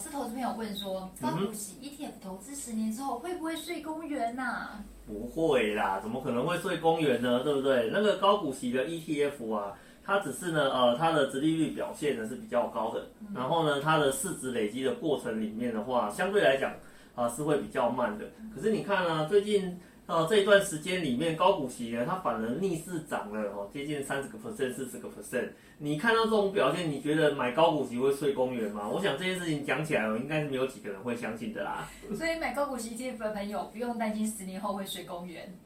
是投资朋友问说，高股息 ETF 投资十年之后会不会睡公园呐、啊？不会啦，怎么可能会睡公园呢？对不对？那个高股息的 ETF 啊，它只是呢，呃，它的殖利率表现呢是比较高的，嗯、然后呢，它的市值累积的过程里面的话，相对来讲啊、呃、是会比较慢的。可是你看呢、啊，最近。到，这一段时间里面，高股息呢，它反而逆势涨了哦，接近三十个 percent、四十个 percent。你看到这种表现，你觉得买高股息会睡公园吗？我想这件事情讲起来，应该是没有几个人会相信的啦。所以买高股息 ETF 的朋友不用担心十年后会睡公园。